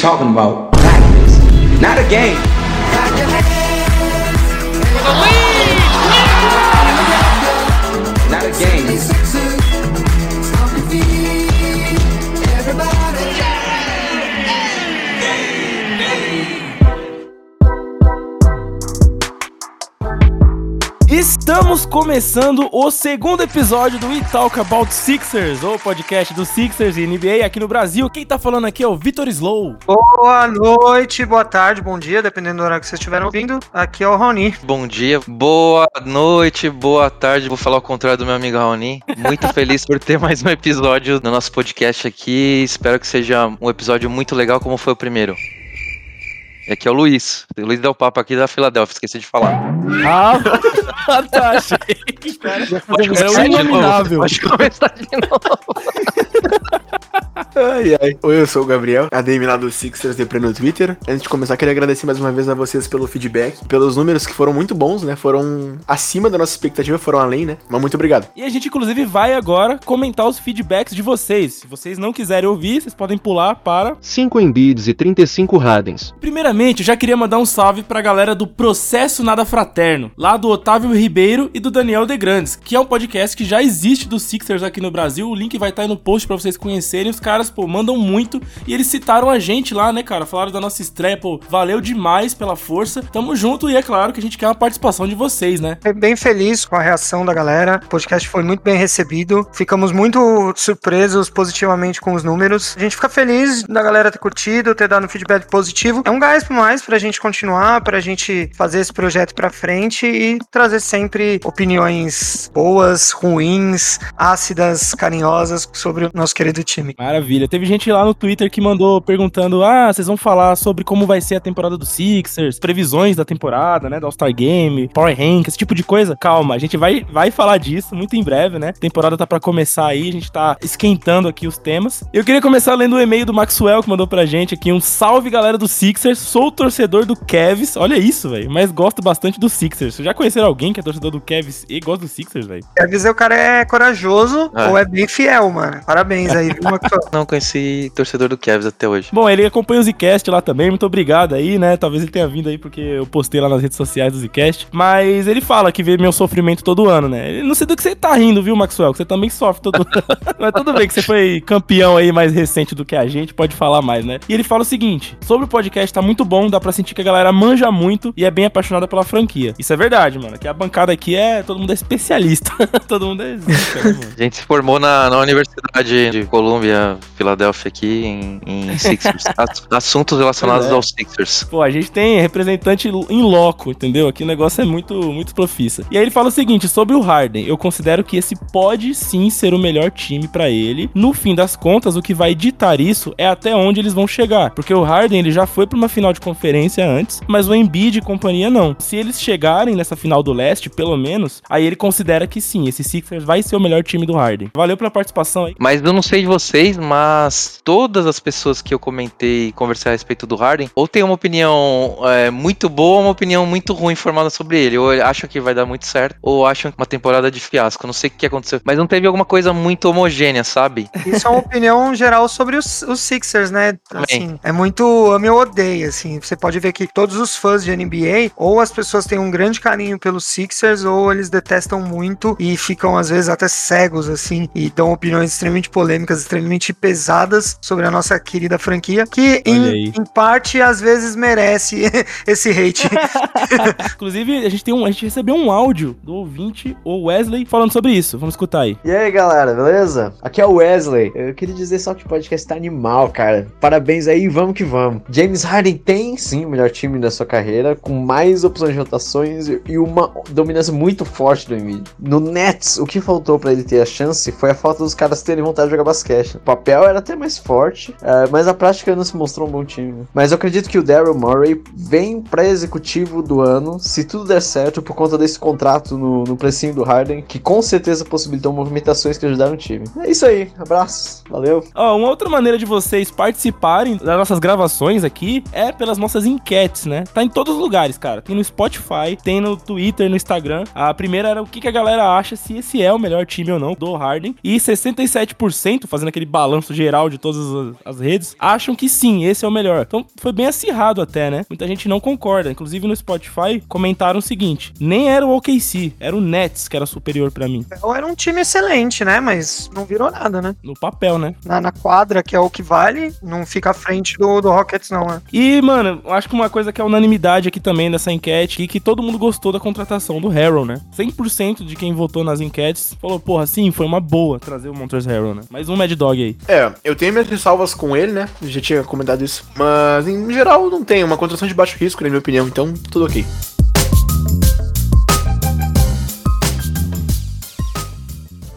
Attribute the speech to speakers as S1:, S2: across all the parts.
S1: talking about practice, not a game.
S2: Estamos começando o segundo episódio do We Talk About Sixers, o podcast do Sixers e NBA aqui no Brasil. Quem tá falando aqui é o Vitor Slow.
S3: Boa noite, boa tarde, bom dia, dependendo do horário que vocês estiverem ouvindo. Aqui é o Raoni.
S4: Bom dia, boa noite, boa tarde. Vou falar o contrário do meu amigo Raoni. Muito feliz por ter mais um episódio no nosso podcast aqui. Espero que seja um episódio muito legal, como foi o primeiro. E aqui é o Luiz. O Luiz deu papo aqui da Filadélfia, esqueci de falar.
S2: Ah, tá, achei. Cara,
S4: Pode
S2: é
S4: começar
S2: o
S4: de novo.
S2: inominável.
S4: Pode começar de novo.
S5: Ai, ai. Oi, eu sou o Gabriel, ADM lá do Sixers Depre no Twitter. Antes de começar, queria agradecer mais uma vez a vocês pelo feedback, pelos números que foram muito bons, né? Foram acima da nossa expectativa, foram além, né? Mas muito obrigado.
S2: E a gente, inclusive, vai agora comentar os feedbacks de vocês. Se vocês não quiserem ouvir, vocês podem pular para
S6: 5 Embiids e 35 Hardens.
S2: Primeiramente, eu já queria mandar um salve pra galera do Processo Nada Fraterno, lá do Otávio Ribeiro e do Daniel De Grandes, que é um podcast que já existe dos Sixers aqui no Brasil. O link vai estar aí no post pra vocês conhecerem. Os caras, pô, mandam muito e eles citaram a gente lá, né, cara? Falaram da nossa estreia, pô, valeu demais pela força. Tamo junto e é claro que a gente quer uma participação de vocês, né?
S3: Fiquei bem feliz com a reação da galera. O podcast foi muito bem recebido. Ficamos muito surpresos positivamente com os números. A gente fica feliz da galera ter curtido, ter dado um feedback positivo. É um gás pra mais pra gente continuar, pra gente fazer esse projeto pra frente e trazer sempre opiniões boas, ruins, ácidas, carinhosas sobre o nosso querido time.
S2: Maravilha. Teve gente lá no Twitter que mandou perguntando: ah, vocês vão falar sobre como vai ser a temporada do Sixers, previsões da temporada, né? Do All-Star Game, Power Rank, esse tipo de coisa. Calma, a gente vai, vai falar disso muito em breve, né? A temporada tá pra começar aí, a gente tá esquentando aqui os temas. Eu queria começar lendo o e-mail do Maxwell que mandou pra gente aqui: um salve galera do Sixers, sou torcedor do Cavs. Olha isso, velho, mas gosto bastante do Sixers. Vocês já conheceram alguém que é torcedor do Cavs e gosta do Sixers, velho?
S3: Quer dizer, o cara é corajoso
S4: É.
S3: ou é bem fiel, mano. Parabéns aí, viu, Maxwell?
S4: Não conheci torcedor do Cavs até hoje.
S2: Bom, ele acompanha o Zcast lá também, muito obrigado aí, né? Talvez ele tenha vindo aí porque eu postei lá nas redes sociais do Zcast. Mas ele fala que vê meu sofrimento todo ano, né? Ele não sei do que você tá rindo, viu, Maxwell? Que você também sofre todo ano. Mas tudo bem que você foi campeão aí mais recente do que a gente, pode falar mais, né? E ele fala o seguinte: sobre o podcast tá muito bom, dá pra sentir que a galera manja muito e é bem apaixonada pela franquia. Isso é verdade, mano. Que a bancada aqui é. Todo mundo é especialista. todo mundo é né?
S4: A gente se formou na, na Universidade de Colômbia, Filadélfia, aqui, em, em Sixers. Ass- Assuntos relacionados
S2: é.
S4: aos Sixers.
S2: Pô, a gente tem representante em loco, entendeu? Aqui o negócio é muito, muito profissa. E aí ele fala o seguinte, sobre o Harden, eu considero que esse pode sim ser o melhor time pra ele. No fim das contas, o que vai ditar isso é até onde eles vão chegar. Porque o Harden, ele já foi pra uma final de conferência antes, mas o Embiid e companhia não. Se eles chegarem nessa final do leste, pelo menos, aí ele considera que sim, esse Sixers vai ser o melhor time do Harden. Valeu pela participação aí.
S4: Mas eu não sei de vocês, mas todas as pessoas que eu comentei e conversei a respeito do Harden, ou tem uma opinião é, muito boa ou uma opinião muito ruim formada sobre ele. Ou acham que vai dar muito certo, ou acham uma temporada de fiasco. Não sei o que aconteceu. Mas não teve alguma coisa muito homogênea, sabe?
S3: Isso é uma opinião geral sobre os, os Sixers, né? Assim, é muito ame ou odeia, assim. Você pode ver que todos os fãs de NBA, ou as pessoas têm um grande carinho pelos Sixers, ou eles detestam muito e ficam, às vezes, até cegos, assim, e dão opiniões extremamente polêmicas, extremamente pesadas sobre a nossa querida franquia, que, em, em parte, às vezes, merece esse hate.
S2: Inclusive, a gente, tem um, a gente recebeu um áudio do ouvinte, o Wesley, falando sobre isso. Vamos escutar aí.
S7: E aí, galera, beleza? Aqui é o Wesley. Eu queria dizer só que o podcast tá animal, cara. Parabéns aí, vamos que vamos. James Harden tem, sim, o melhor time da sua carreira, com mais opções de rotações e- uma dominância muito forte do Embiid. No Nets, o que faltou pra ele ter a chance foi a falta dos caras terem vontade de jogar basquete. O papel era até mais forte, é, mas a prática não se mostrou um bom time. Mas eu acredito que o Daryl Morey vem pra executivo do ano, se tudo der certo, por conta desse contrato no, no precinho do Harden, que com certeza possibilitou movimentações que ajudaram o time. É isso aí, abraço, valeu.
S2: Ó, uma outra maneira de vocês participarem das nossas gravações aqui é pelas nossas enquetes, né? Tá em todos os lugares, cara. Tem no Spotify, tem no Twitter, no Instagram. A primeira era o que, que a galera acha se esse é o melhor time ou não do Harden. E 67%, fazendo aquele balanço geral de todas as, redes, acham que sim, esse é o melhor. Então foi bem acirrado até, né? Muita gente não concorda. Inclusive no Spotify comentaram o seguinte: nem era o OKC, era o Nets que era superior pra mim.
S3: Então era um time excelente, né? Mas não virou nada, né?
S2: No papel, né?
S3: Na, na quadra, que é o que vale, não fica à frente do, do Rockets, não, né?
S2: E, mano, acho que uma coisa que é unanimidade aqui também nessa enquete, e que todo mundo gostou da contratação do Harrell, né? 100% de quem votou nas enquetes falou, porra, sim, foi uma boa trazer o Montrezl Harrell, né? Mais um Mad Dog aí.
S5: É, eu tenho minhas ressalvas com ele, né? Eu já tinha comentado isso. Mas, em geral, não tem. Uma contratação de baixo risco, na minha opinião. Então, tudo ok.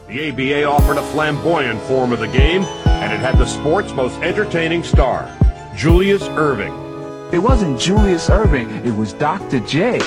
S8: The ABA offered a flamboyant form of the game, and it had the sport's most entertaining star, Julius Irving.
S1: It wasn't Julius Irving, it was Dr. J.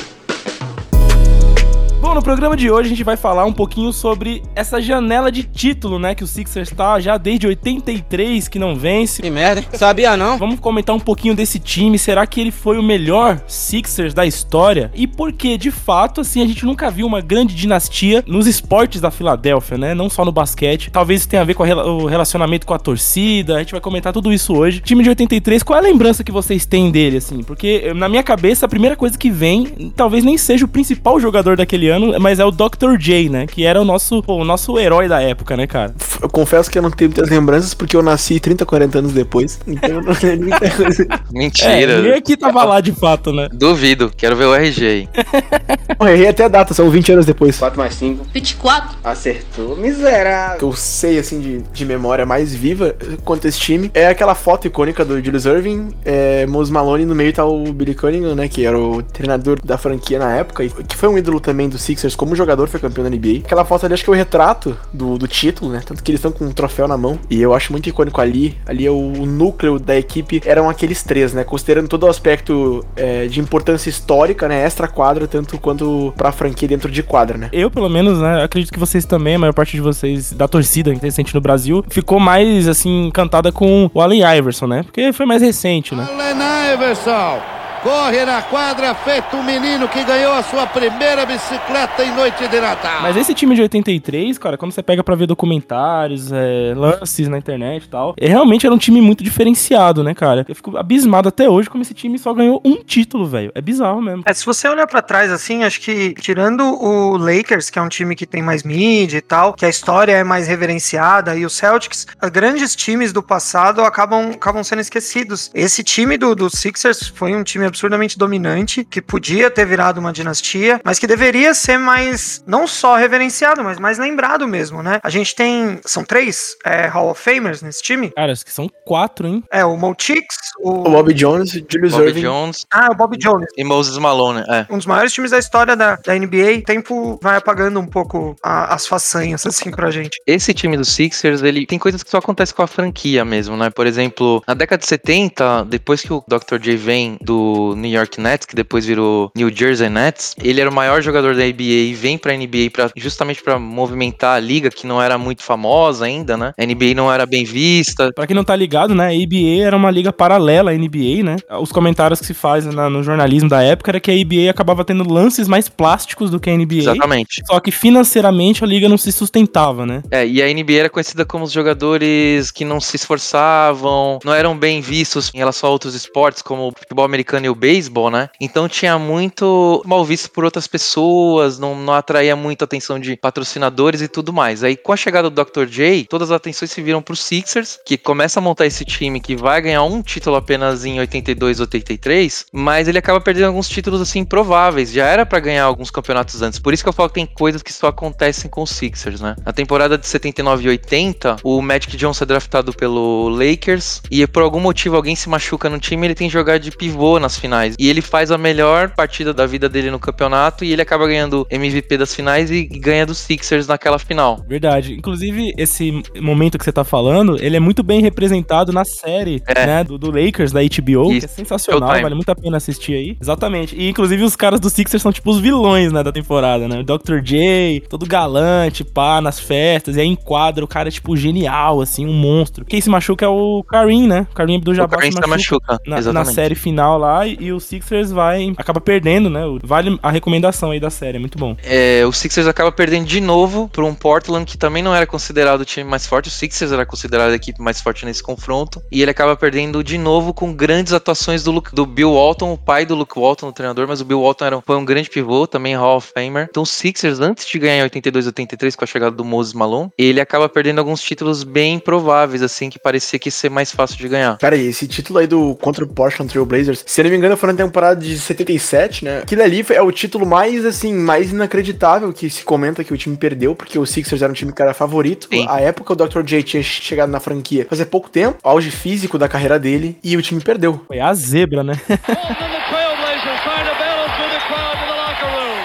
S2: No programa de hoje a gente vai falar um pouquinho sobre essa janela de título, né? Que o Sixers tá já desde 83 que não vence.
S9: Que merda, hein? Sabia não?
S2: Vamos comentar um pouquinho desse time. Será que ele foi o melhor Sixers da história? E por que, de fato, assim, a gente nunca viu uma grande dinastia nos esportes da Filadélfia, né? Não só no basquete. Talvez isso tenha a ver com o relacionamento com a torcida. A gente vai comentar tudo isso hoje. Time de 83, qual é a lembrança que vocês têm dele, assim? Porque na minha cabeça, a primeira coisa que vem, talvez nem seja o principal jogador daquele ano, mas é o Dr. J, né? Que era o nosso, pô, o nosso herói da época, né, cara?
S5: Eu confesso que eu não tenho muitas lembranças porque eu nasci 30, 40 anos depois. Então eu não tenho muita coisa.
S4: Mentira.
S2: É, ninguém aqui tava lá de fato, né?
S4: Duvido, quero ver o RG aí.
S5: Eu errei até a data, são 20 anos depois.
S7: 4 mais 5.
S10: 24.
S7: Acertou, miserável.
S5: que eu sei, assim, de, de memória mais viva quanto esse time, é aquela foto icônica do Julius Irving, é, Mose Malone, no meio tá o Billy Cunningham, né, que era o treinador da franquia na época, e que foi um ídolo também do Sixers, como jogador, foi campeão da NBA. Aquela foto ali, acho que é o retrato do, do título, né, tanto que eles estão com um troféu na mão, e eu acho muito icônico ali, ali é o, o núcleo da equipe, eram aqueles três, né, considerando todo o aspecto é, de importância histórica, né, extra quadra, tanto quanto pra franquia dentro de quadra, né.
S2: Eu, pelo menos, né, acredito que vocês também, a maior parte de vocês da torcida que recente no Brasil, ficou mais, assim, encantada com o Allen Iverson, né? Porque foi mais recente, né?
S8: Allen Iverson corre na quadra, feito um menino que ganhou a sua primeira bicicleta em noite de Natal.
S2: Mas esse time de 83, cara, quando você pega pra ver documentários, é, lances na internet e tal, é, realmente era um time muito diferenciado, né, cara? Eu fico abismado até hoje como esse time só ganhou um título, velho. É bizarro mesmo.
S3: É, se você olhar pra trás assim, acho que tirando o Lakers, que é um time que tem mais mídia e tal, que a história é mais reverenciada, e o Celtics, os grandes times do passado acabam, acabam sendo esquecidos. Esse time do, do Sixers foi um time absurdamente dominante, que podia ter virado uma dinastia, mas que deveria ser mais, não só reverenciado, mas mais lembrado mesmo, né? A gente tem, são três é, Hall of Famers nesse time.
S2: Cara, acho que são quatro, hein?
S3: É, o Cheeks, o...
S5: O Bob Jones, Julius
S4: Bob
S5: Irving.
S4: Jones
S3: Ah, o Bob Jones.
S4: e Moses Malone, é.
S3: um dos maiores times da história da, da NBA. O tempo vai apagando um pouco a- as façanhas, assim, pra gente.
S4: Esse time do Sixers, ele tem coisas que só acontecem com a franquia mesmo, né? Por exemplo, na década de 70, depois que o Dr. J vem do New York Nets, que depois virou New Jersey Nets, ele era o maior jogador da NBA e vem pra NBA pra, justamente pra movimentar a liga, que não era muito famosa ainda, né? A NBA não era bem vista.
S2: Pra quem não tá ligado, né, a ABA era uma liga paralela à NBA, né? Os comentários que se faz na- no jornalismo da época era que a ABA acabava tendo lances mais plásticos do que a NBA.
S4: Exatamente.
S2: Só que financeiramente a liga não se sustentava, né?
S4: É, e a NBA era conhecida como os jogadores que não se esforçavam, não eram bem vistos em relação a outros esportes, como o futebol americano o beisebol, né? Então tinha muito mal visto por outras pessoas, não, não atraía muito a atenção de patrocinadores e tudo mais. Aí com a chegada do Dr. J, todas as atenções se viram pro Sixers, que começa a montar esse time que vai ganhar um título apenas em 82, 83, mas ele acaba perdendo alguns títulos assim improváveis. Já era pra ganhar alguns campeonatos antes. Por isso que eu falo que tem coisas que só acontecem com os Sixers, né? Na temporada de 79 e 80, o Magic Johnson é draftado pelo Lakers e por algum motivo alguém se machuca no time, ele tem que jogar de pivô nas finais. E ele faz a melhor partida da vida dele no campeonato e ele acaba ganhando MVP das finais e ganha dos Sixers naquela final.
S2: Verdade. Inclusive, esse momento que você tá falando, ele é muito bem representado na série,
S4: É.
S2: né, do, do Lakers, da HBO, que é
S4: Isso.
S2: sensacional, vale muito a pena assistir aí. Exatamente. E, inclusive, os caras do Sixers são, tipo, os vilões, né, da temporada, né? O Dr. J, todo galante, pá, nas festas, e aí enquadra o cara, tipo, genial, assim, um monstro. Quem se machuca é o Karim, né? O Karim do
S4: O
S2: Jabbar
S4: Kareem
S2: se
S4: se
S2: machuca.
S4: machuca.
S2: Na, na série final lá, Jabbar e o Sixers vai acaba perdendo, né? Vale a recomendação aí da série, é muito bom.
S4: É, o Sixers acaba perdendo de novo para um Portland que também não era considerado o time mais forte. O Sixers era considerado a equipe mais forte nesse confronto. E ele acaba perdendo de novo com grandes atuações do, Luke, do Bill Walton, o pai do Luke Walton, o treinador, mas o Bill Walton era, foi um grande pivô, também Hall of Famer. Então o Sixers, antes de ganhar em 82 83 com a chegada do Moses Malone, ele acaba perdendo alguns títulos bem prováveis, assim, que parecia que ia ser mais fácil de ganhar.
S5: Cara, e esse título aí do contra o Portland Trail Blazers, se não me engano, foi na temporada de 77, né? Aquilo ali é o título mais, assim, mais inacreditável que se comenta que o time perdeu, porque o Sixers era um time que era favorito.
S4: Sim.
S5: A época o Dr. J tinha chegado na franquia fazia pouco tempo, auge físico da carreira dele, e o time perdeu.
S2: Foi a zebra, né?
S9: Bolton and the Trailblazers trying to battle through the crowd to the locker room.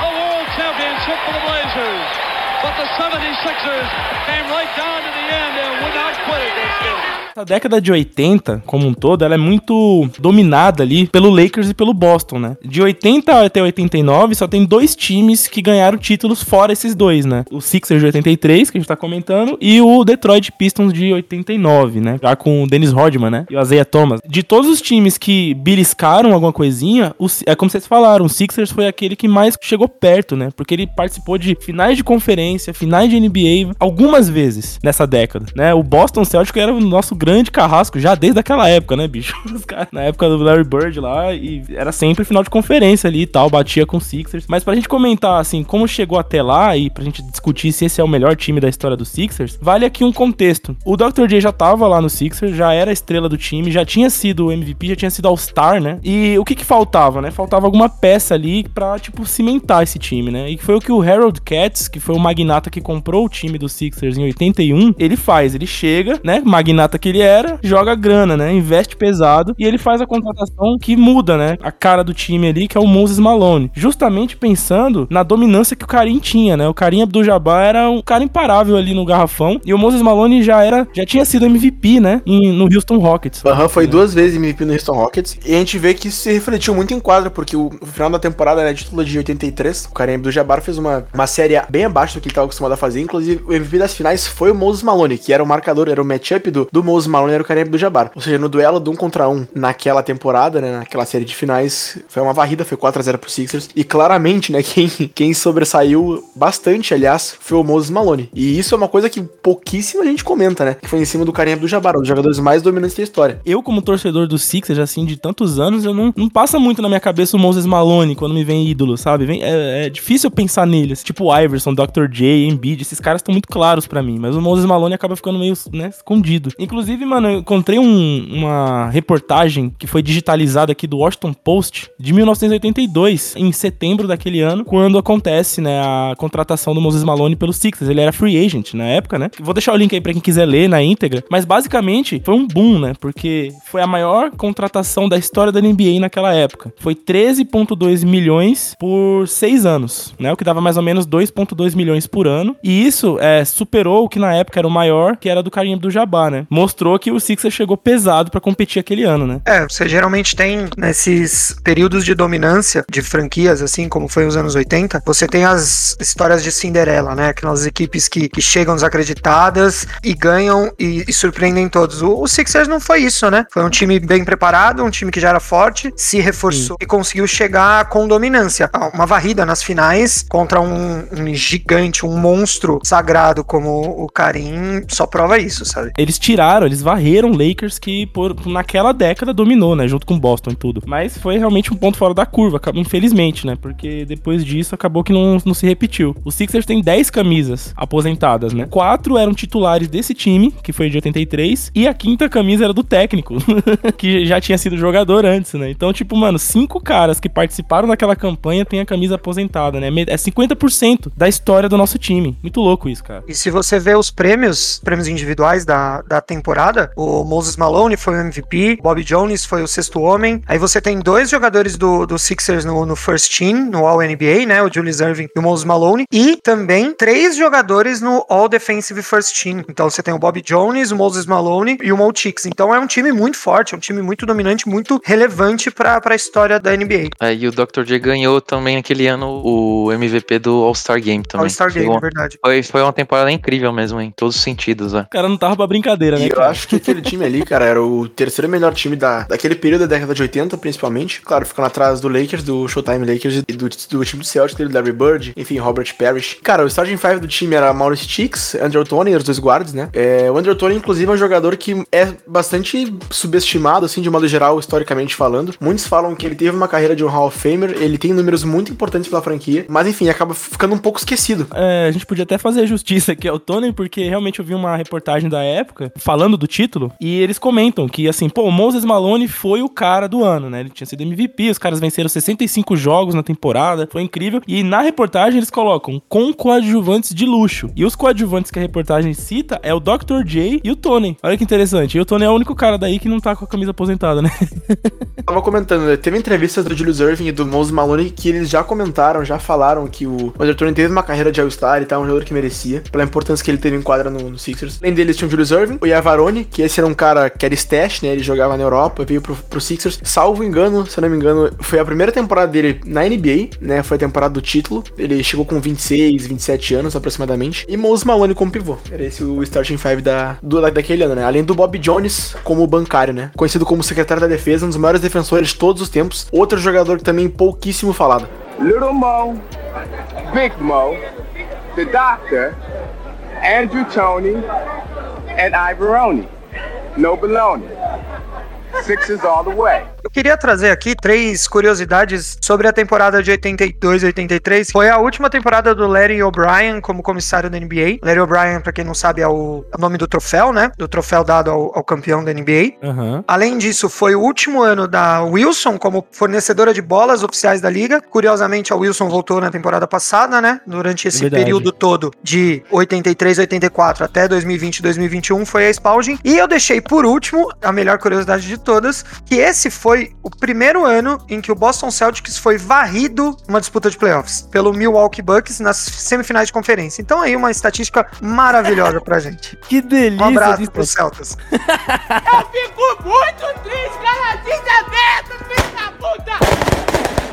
S9: A world championship for the Blazers. But the 76ers came right down
S2: A década de 80, como um todo, ela é muito dominada ali pelo Lakers e pelo Boston, né? De 80 até 89, só tem dois times que ganharam títulos fora esses dois, né? O Sixers de 83, que a gente tá comentando, e o Detroit Pistons de 89, né? Já com o Dennis Rodman, né? E o Isaiah Thomas. De todos os times que beliscaram alguma coisinha, é como vocês falaram, o Sixers foi aquele que mais chegou perto, né? Porque ele participou de finais de conferência, finais de NBA, algumas vezes nessa década, né? O Boston Celtics era o nosso grande carrasco já desde aquela época, né, bicho? Na época do Larry Bird lá, e era sempre final de conferência ali e tal, batia com o Sixers. Mas pra gente comentar, assim, como chegou até lá e pra gente discutir se esse é o melhor time da história do Sixers, vale aqui um contexto. O Dr. J já tava lá no Sixers, já era a estrela do time, já tinha sido o MVP, já tinha sido All-Star, né? E o que que faltava, né? Faltava alguma peça ali pra, tipo, cimentar esse time, né? E foi o que o Harold Katz, que foi o magnata que comprou o time do Sixers em 81, ele faz. Ele chega, né? Magnata que ele era, joga grana, né? Investe pesado e ele faz a contratação que muda, né? A cara do time ali, que é o Moses Malone. Justamente pensando na dominância que o Karim tinha, né? O Karim Abdul-Jabbar era um cara imparável ali no garrafão e o Moses Malone já era, já tinha sido MVP, né? Em- no Houston Rockets.
S5: Aham, foi duas vezes MVP no Houston Rockets. E a gente vê que isso se refletiu muito em quadra, porque o, final da temporada era título de 83. O Kareem do Jabbar fez uma, uma série bem abaixo do que ele estava acostumado a fazer. Inclusive, o MVP das finais foi o Moses Malone, que era o marcador, era o matchup do, do Moses Malone, era o Kareem do Jabbar. Ou seja, no duelo do um contra um naquela temporada, né, naquela série de finais, foi uma varrida, foi 4x0 pro Sixers. E claramente, né, quem, quem sobressaiu bastante, aliás, foi o Moses Malone. E isso é uma coisa que pouquíssima gente comenta, né? Que foi em cima do Kareem do Jabbar, um dos jogadores mais dominantes da história.
S2: Eu, como torcedor do Sixers, assim, de tantos anos, eu não, não passa muito na minha cabeça o Moses Malone quando me vem ídolo, sabe? Vem- é, é difícil pensar neles. Tipo o Iverson, Dr. J, Embiid, esses caras estão muito claros pra mim. Mas o Moses Malone acaba ficando meio, né, escondido. Inclusive, mano, eu encontrei um- uma reportagem que foi digitalizada aqui do Washington Post de 1982, em setembro daquele ano, quando acontece, né, a contratação do Moses Malone pelo Sixers. Ele era free agent na época, né? Vou deixar o link aí pra quem quiser ler na íntegra. Mas basicamente foi um boom, né? Porque foi a maior contratação da história da NBA naquela época. Foi 13,2 milhões por seis anos, né? O que dava mais ou menos 2,2 milhões por ano. E isso é, superou o que na época era o maior, que era do Karim Abdul-Jabbar, né? Mostrou que o Sixers chegou pesado pra competir aquele ano, né?
S3: É, você geralmente tem nesses períodos de dominância de franquias, assim como foi os anos 80, você tem as histórias de Cinderela, né? Aquelas equipes que, que chegam desacreditadas e ganham e, e surpreendem todos. O, o Sixers não foi isso, né? Foi um time bem preparado, um time que já era forte, se reforçou e conseguiu chegar com dominância. Ah, Uma varrida nas finais contra um, um gigante, um monstro sagrado como o Karim, só prova isso, sabe?
S2: Eles tiraram, eles varreram Lakers que por, naquela década dominou, né? Junto com Boston e tudo. Mas foi realmente um ponto fora da curva, infelizmente, né? Porque depois disso acabou que não, não se repetiu. O Sixers tem 10 camisas aposentadas, né? Quatro eram titulares desse time, que foi de 83, e a quinta camisa era do técnico, que já tinha sido jogador antes, né? Então, tipo, mano, cinco caras que participaram daquela campanha têm a camisa aposentada, né? É 50% da história do nosso time. Muito louco isso, cara.
S3: E se você vê os prêmios, prêmios individuais da, da temporada, o Moses Malone foi o MVP, Bob Jones foi o sexto homem. Aí você tem dois jogadores do, do Sixers no, no First Team, no All NBA, né? O Julius Irving e o Moses Malone. E também três jogadores no All Defensive First Team. Então você tem o Bob Jones, o Moses Malone e o Mo Chicks. Então é um time muito forte, é um time muito dominante, muito relevante pra, pra história da NBA.
S4: Aí o Dr. J ganhou também naquele ano o MVP do All-Star Game também.
S3: All-Star Game,
S4: Foi
S3: é
S4: uma-
S3: verdade.
S4: Foi, foi uma temporada incrível mesmo, em todos os sentidos, né?
S2: O cara não tava pra brincadeira, né?
S5: E
S2: cara?
S5: Acho que aquele time ali, cara, era o terceiro melhor time da, daquele período da década de 80, principalmente. Claro, ficando atrás do Lakers, do Showtime Lakers e do, do time do Celtics, dele, Larry Bird, enfim, Robert Parrish. Cara, o starting five do time era Maurice Chicks, Andrew Tony, os dois guards, né? É, o Andrew Tony, inclusive, é um jogador que é bastante subestimado, assim, de modo geral, historicamente falando. Muitos falam que ele teve uma carreira de um Hall of Famer, ele tem números muito importantes pela franquia, mas enfim, acaba ficando um pouco esquecido.
S2: É, a gente podia até fazer justiça aqui ao Tony, porque realmente eu vi uma reportagem da época falando do título, e eles comentam que, assim, pô, o Moses Malone foi o cara do ano, né? Ele tinha sido MVP, os caras venceram 65 jogos na temporada, foi incrível. E na reportagem eles colocam com coadjuvantes de luxo. E os coadjuvantes que a reportagem cita é o Dr. J e o Tony. Olha que interessante. E o Tony é o único cara daí que não tá com a camisa aposentada, né?
S5: Tava comentando, né? teve entrevistas do Julius Irving e do Moses Malone que eles já comentaram, já falaram que o Andrew Tony teve uma carreira de All-Star e tal, um jogador que merecia, pela importância que ele teve em quadra no, no Sixers. Além deles tinha o Julius Irving, o Yavarone, que esse era um cara que era stash, né? Ele jogava na Europa, veio pro, pro Sixers. Salvo engano, se eu não me engano, foi a primeira temporada dele na NBA, né? Foi a temporada do título. Ele chegou com 26, 27 anos aproximadamente. E Moses Malone como pivô. Era esse o starting five da, do, daquele ano, né? Além do Bob Jones como bancário, né? Conhecido como secretário da defesa, um dos maiores defensores de todos os tempos. Outro jogador também pouquíssimo falado.
S10: Little Mo, Big Mo, the Doctor, Andrew Tony, and Ivoroni. No baloney. Sixes all the way.
S3: Eu queria trazer aqui três curiosidades sobre a temporada de 82 e 83. Foi a última temporada do Larry O'Brien como comissário da NBA. Larry O'Brien, pra quem não sabe, é o, é o nome do troféu, né? Do troféu dado ao, ao campeão da NBA.
S2: Aham.
S3: Além disso, foi o último ano da Wilson como fornecedora de bolas oficiais da liga. Curiosamente, a Wilson voltou na temporada passada, né? Durante esse
S2: Verdade.
S3: período todo de 83, 84 até 2020, 2021 foi a Spalding. E eu deixei por último a melhor curiosidade de todas, que esse foi o primeiro ano em que o Boston Celtics foi varrido numa disputa de playoffs pelo Milwaukee Bucks nas semifinais de conferência. Então aí uma estatística maravilhosa pra gente.
S2: Que delícia.
S3: Um abraço pros Celtas.
S5: O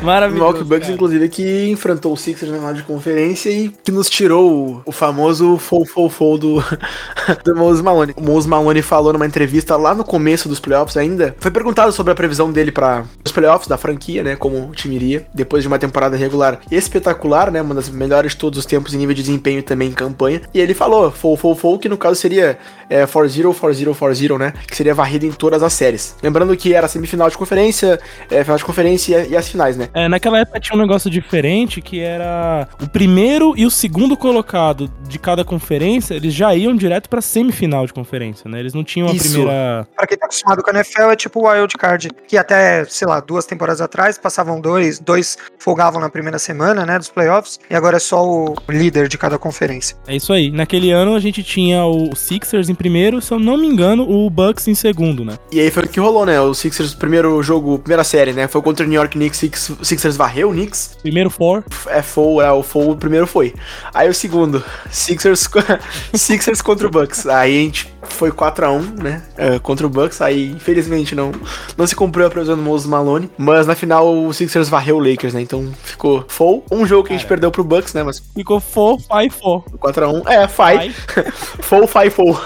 S2: Maravilhoso.
S5: Milwaukee Bucks, inclusive, que enfrentou o Sixers na final de conferência e que nos tirou o, famoso fou do, do Moses Malone. O Moses Malone falou numa entrevista lá no começo dos playoffs ainda. Foi perguntado sobre a previsão dele para os playoffs da franquia, né? Como o time iria, depois de uma temporada regular espetacular, né? Uma das melhores de todos os tempos em nível de desempenho também em campanha. E ele falou, fou, que no caso seria é, 4-0, 4-0, 4-0, né? Que seria varrido em todas as séries. Lembrando que era semifinal de conferência, é, final de conferência e as finais, né?
S2: É, naquela época tinha um negócio diferente que era o primeiro e o segundo colocado de cada conferência, eles já iam direto pra semifinal de conferência, né? Eles não tinham a
S5: Isso.
S2: primeira.
S3: Pra quem tá acostumado com a NFL, é tipo o wild card, que até, sei lá, duas temporadas atrás passavam dois, dois folgavam na primeira semana, né, dos playoffs, e agora é só o líder de cada conferência.
S2: É isso aí. Naquele ano a gente tinha o Sixers em primeiro, se eu não me engano, o Bucks em segundo, né?
S5: E aí foi o que rolou, né? O Sixers, primeiro jogo, primeira série, né? Foi contra o New York Knicks, Six- Sixers varreu o Knicks.
S2: Primeiro four.
S5: É full, é o full, o primeiro foi. Aí o segundo, Sixers, Sixers contra o Bucks. Aí a gente foi 4x1, né? é, contra o Bucks. Aí, infelizmente, não, não se cumpriu a previsão do Moses Malone. Mas na final o Sixers varreu o Lakers, né? Então ficou full. Um jogo que a gente perdeu pro Bucks, né? Mas
S2: Ficou four, five, four.
S5: 4x1. É, five. Full, five, full.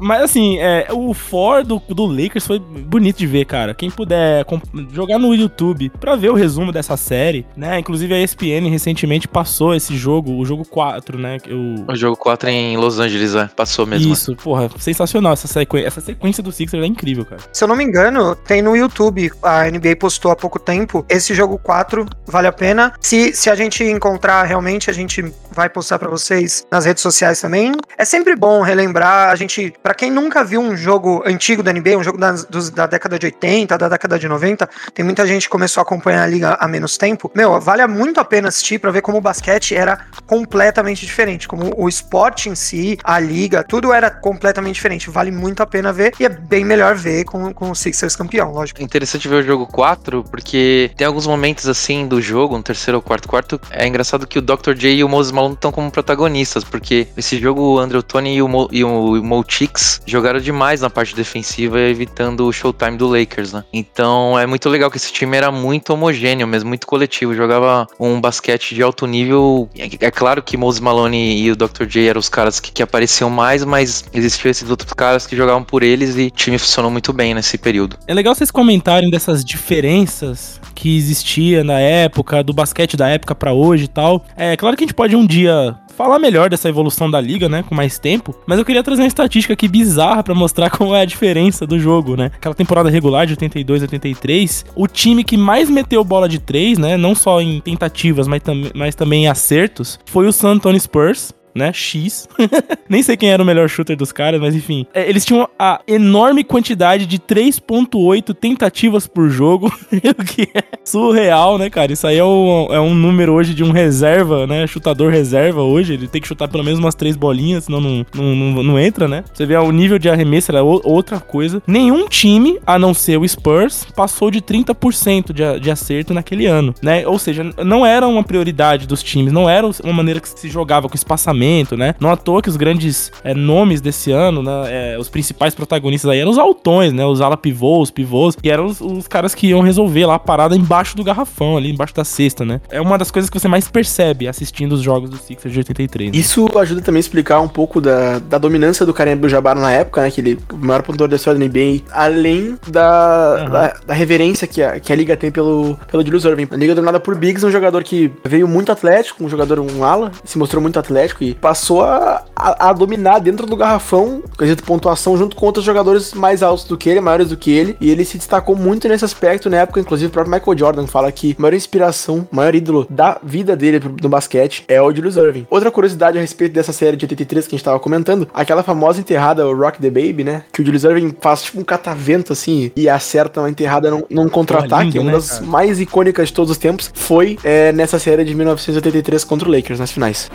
S2: Mas assim, é, o for do, do Lakers foi bonito de ver, cara. Quem puder jogar no YouTube pra ver o resumo dessa série, né? Inclusive a ESPN recentemente passou esse jogo, o jogo 4, né? O...
S4: O jogo 4 em Los Angeles, é. Passou mesmo.
S2: Isso, porra, sensacional essa sequência. Essa sequência do Sixers é incrível, cara.
S3: Se eu não me engano, tem no YouTube, a NBA postou há pouco tempo, esse jogo 4 vale a pena. Se, se a gente encontrar realmente, a gente vai postar pra vocês nas redes sociais também. É sempre bom relembrar, a gente, Pra quem nunca viu um jogo antigo da NBA, um jogo das- dos- da década de 80, da década de 90, tem muita gente que começou a acompanhar a liga menos tempo. Meu, vale muito a pena assistir pra ver como o basquete era completamente diferente, como o esporte em si, a liga, tudo era completamente diferente. Vale muito a pena ver e é bem melhor ver com, com o Sixers campeão, lógico.
S4: É interessante ver o jogo 4, porque tem alguns momentos assim do jogo, no terceiro ou quarto quarto. É engraçado que o Dr. J e o Moses Malone estão como protagonistas, porque esse jogo o Andrew Tony e o, Mo, e o Chicks jogaram demais na parte defensiva, evitando o showtime do Lakers, né? Então é muito legal que esse time era muito homogêneo mesmo, muito coletivo. Jogava um basquete de alto nível. É, é claro que Moses Malone e o Dr. J eram os caras que, que apareciam mais, mas existiam esses outros caras que jogavam por eles e o time funcionou muito bem nesse período.
S2: É legal vocês comentarem dessas diferenças que existia na época, do basquete da época para hoje e tal. É claro que a gente pode um dia falar melhor dessa evolução da liga, né, com mais tempo, mas eu queria trazer uma estatística aqui bizarra para mostrar como é a diferença do jogo, né? Aquela temporada regular de 82 a 83, o time que mais meteu bola de né, não só em tentativas, mas, tam mas também em acertos, foi o San Antonio Spurs, né? X. Nem sei quem era o melhor shooter dos caras, mas enfim. É, eles tinham a enorme quantidade de 3.8 tentativas por jogo, o que é surreal, né, cara? Isso aí é um, é um número hoje de um reserva, né? Chutador reserva hoje. Ele tem que chutar pelo menos umas três bolinhas, senão não, não, não, não entra, né? Você vê o nível de arremesso era outra coisa. Nenhum time, a não ser o Spurs, passou de 30% de, de acerto naquele ano, né? Ou seja, não era uma prioridade dos times, não era uma maneira que se jogava com espaçamento né? Não à toa que os grandes é, nomes desse ano, né? É, os principais protagonistas aí eram os altões, né? Os ala pivôs, pivôs, que eram os, os, caras que iam resolver lá a parada embaixo do garrafão, ali embaixo da cesta, né? É uma das coisas que você mais percebe assistindo os jogos do Sixers de 83. Né?
S5: Isso ajuda também a explicar um pouco da, da dominância do Kareem Abdul-Jabbar na época, né? Que ele o maior pontuador da história da NBA, além da, uhum. da, da, reverência que a, que a liga tem pelo, pelo Julius Irving. A liga dominada por Biggs, um jogador que veio muito atlético, um jogador, um ala, se mostrou muito atlético e passou a, a, a, dominar dentro do garrafão, quesito pontuação, junto com outros jogadores mais altos do que ele, maiores do que ele. E ele se destacou muito nesse aspecto na época, inclusive o próprio Michael Jordan fala que a maior inspiração, o maior ídolo da vida dele no basquete é o Julius Irving. Outra curiosidade a respeito dessa série de 83 que a gente tava comentando, aquela famosa enterrada, o Rock the Baby, né? Que o Julius Irving faz tipo um catavento assim e acerta uma enterrada num, num contra-ataque. Uma né, das cara? mais icônicas de todos os tempos foi é, nessa série de 1983 contra o Lakers nas finais.